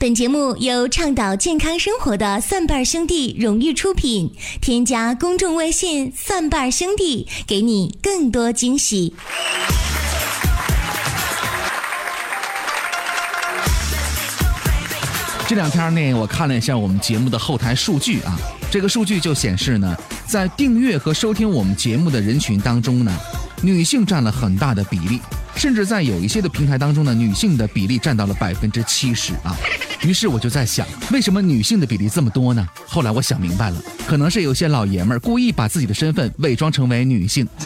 本节目由倡导健康生活的蒜瓣兄弟荣誉出品。添加公众微信“蒜瓣兄弟”，给你更多惊喜。这两天呢，我看了一下我们节目的后台数据啊，这个数据就显示呢，在订阅和收听我们节目的人群当中呢，女性占了很大的比例，甚至在有一些的平台当中呢，女性的比例占到了百分之七十啊。于是我就在想，为什么女性的比例这么多呢？后来我想明白了，可能是有些老爷们儿故意把自己的身份伪装成为女性。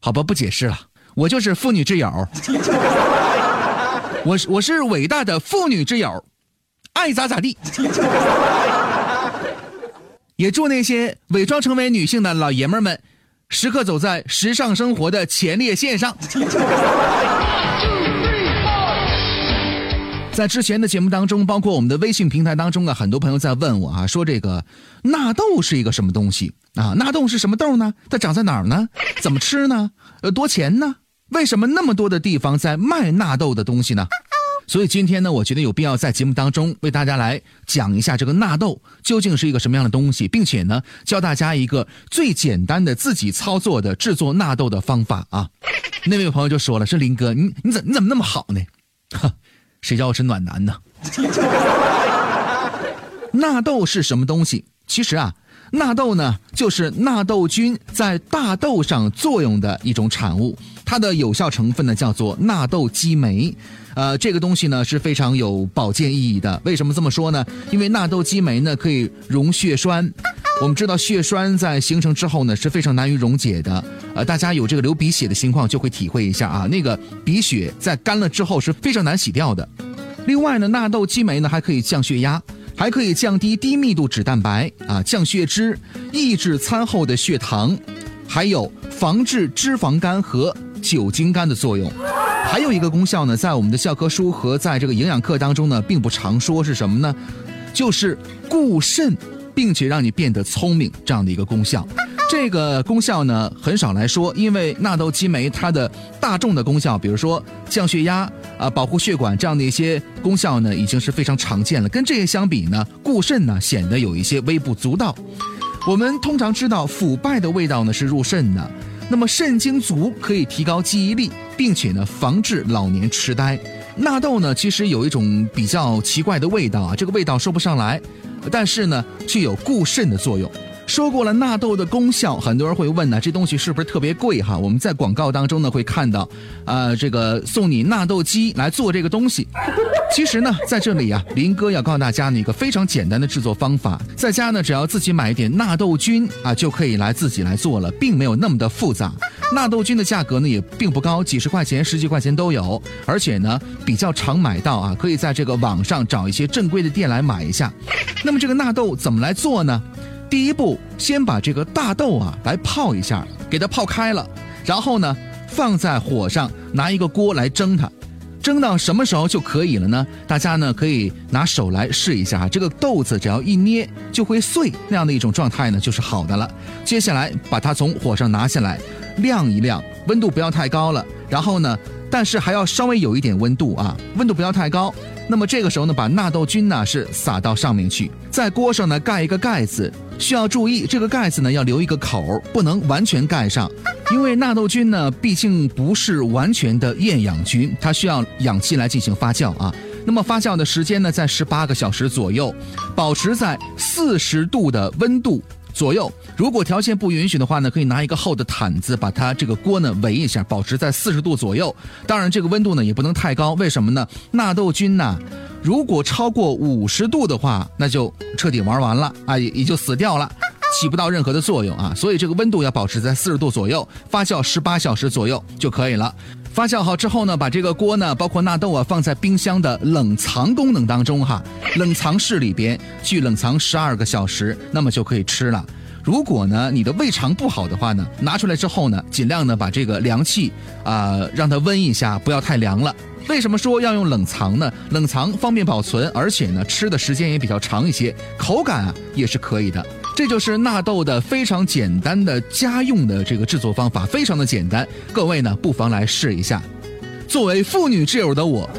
好吧，不解释了，我就是妇女之友，我是我是伟大的妇女之友，爱咋咋地。也祝那些伪装成为女性的老爷们儿们，时刻走在时尚生活的前列线上。在之前的节目当中，包括我们的微信平台当中啊，很多朋友在问我啊，说这个纳豆是一个什么东西啊？纳豆是什么豆呢？它长在哪儿呢？怎么吃呢？呃，多钱呢？为什么那么多的地方在卖纳豆的东西呢？所以今天呢，我觉得有必要在节目当中为大家来讲一下这个纳豆究竟是一个什么样的东西，并且呢，教大家一个最简单的自己操作的制作纳豆的方法啊。那位朋友就说了：“是林哥，你你怎你怎么那么好呢？”哈。谁叫我是暖男呢？纳豆是什么东西？其实啊，纳豆呢就是纳豆菌在大豆上作用的一种产物，它的有效成分呢叫做纳豆激酶。呃，这个东西呢是非常有保健意义的。为什么这么说呢？因为纳豆激酶呢可以溶血栓。我们知道血栓在形成之后呢是非常难于溶解的，呃，大家有这个流鼻血的情况就会体会一下啊，那个鼻血在干了之后是非常难洗掉的。另外呢，纳豆激酶呢还可以降血压，还可以降低低密度脂蛋白啊，降血脂，抑制餐后的血糖，还有防治脂肪肝和酒精肝的作用。还有一个功效呢，在我们的教科书和在这个营养课当中呢，并不常说是什么呢？就是固肾。并且让你变得聪明这样的一个功效，这个功效呢很少来说，因为纳豆激酶它的大众的功效，比如说降血压啊、保护血管这样的一些功效呢，已经是非常常见了。跟这些相比呢，固肾呢显得有一些微不足道。我们通常知道腐败的味道呢是入肾的，那么肾精足可以提高记忆力，并且呢防治老年痴呆。纳豆呢其实有一种比较奇怪的味道啊，这个味道说不上来。但是呢，具有固肾的作用。说过了纳豆的功效，很多人会问呢，这东西是不是特别贵哈？我们在广告当中呢会看到，啊，这个送你纳豆机来做这个东西。其实呢，在这里啊，林哥要告诉大家呢一个非常简单的制作方法，在家呢只要自己买一点纳豆菌啊，就可以来自己来做了，并没有那么的复杂。纳豆菌的价格呢也并不高，几十块钱、十几块钱都有，而且呢比较常买到啊，可以在这个网上找一些正规的店来买一下。那么这个纳豆怎么来做呢？第一步，先把这个大豆啊来泡一下，给它泡开了，然后呢放在火上，拿一个锅来蒸它，蒸到什么时候就可以了呢？大家呢可以拿手来试一下，这个豆子只要一捏就会碎，那样的一种状态呢就是好的了。接下来把它从火上拿下来，晾一晾，温度不要太高了，然后呢。但是还要稍微有一点温度啊，温度不要太高。那么这个时候呢，把纳豆菌呢是撒到上面去，在锅上呢盖一个盖子。需要注意，这个盖子呢要留一个口，不能完全盖上，因为纳豆菌呢毕竟不是完全的厌氧菌，它需要氧气来进行发酵啊。那么发酵的时间呢在十八个小时左右，保持在四十度的温度。左右，如果条件不允许的话呢，可以拿一个厚的毯子把它这个锅呢围一下，保持在四十度左右。当然，这个温度呢也不能太高，为什么呢？纳豆菌呢，如果超过五十度的话，那就彻底玩完了啊，也也就死掉了，起不到任何的作用啊。所以这个温度要保持在四十度左右，发酵十八小时左右就可以了。发酵好之后呢，把这个锅呢，包括纳豆啊，放在冰箱的冷藏功能当中哈，冷藏室里边去冷藏十二个小时，那么就可以吃了。如果呢你的胃肠不好的话呢，拿出来之后呢，尽量呢把这个凉气啊让它温一下，不要太凉了。为什么说要用冷藏呢？冷藏方便保存，而且呢吃的时间也比较长一些，口感啊也是可以的。这就是纳豆的非常简单的家用的这个制作方法，非常的简单。各位呢不妨来试一下。作为妇女挚友的我，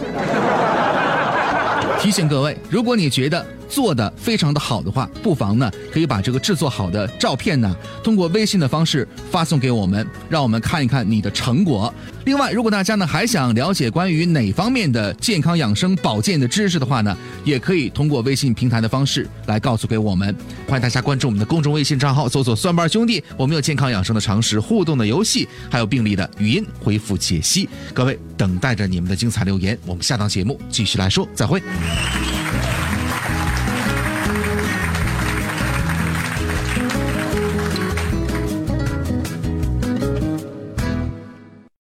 提醒各位，如果你觉得做的非常的好的话，不妨呢可以把这个制作好的照片呢，通过微信的方式发送给我们，让我们看一看你的成果。另外，如果大家呢还想了解关于哪方面的健康养生保健的知识的话呢，也可以通过微信平台的方式来告诉给我们。欢迎大家关注我们的公众微信账号，搜索“蒜瓣兄弟”，我们有健康养生的常识、互动的游戏，还有病例的语音回复解析。各位，等待着你们的精彩留言，我们下档节目继续来说，再会。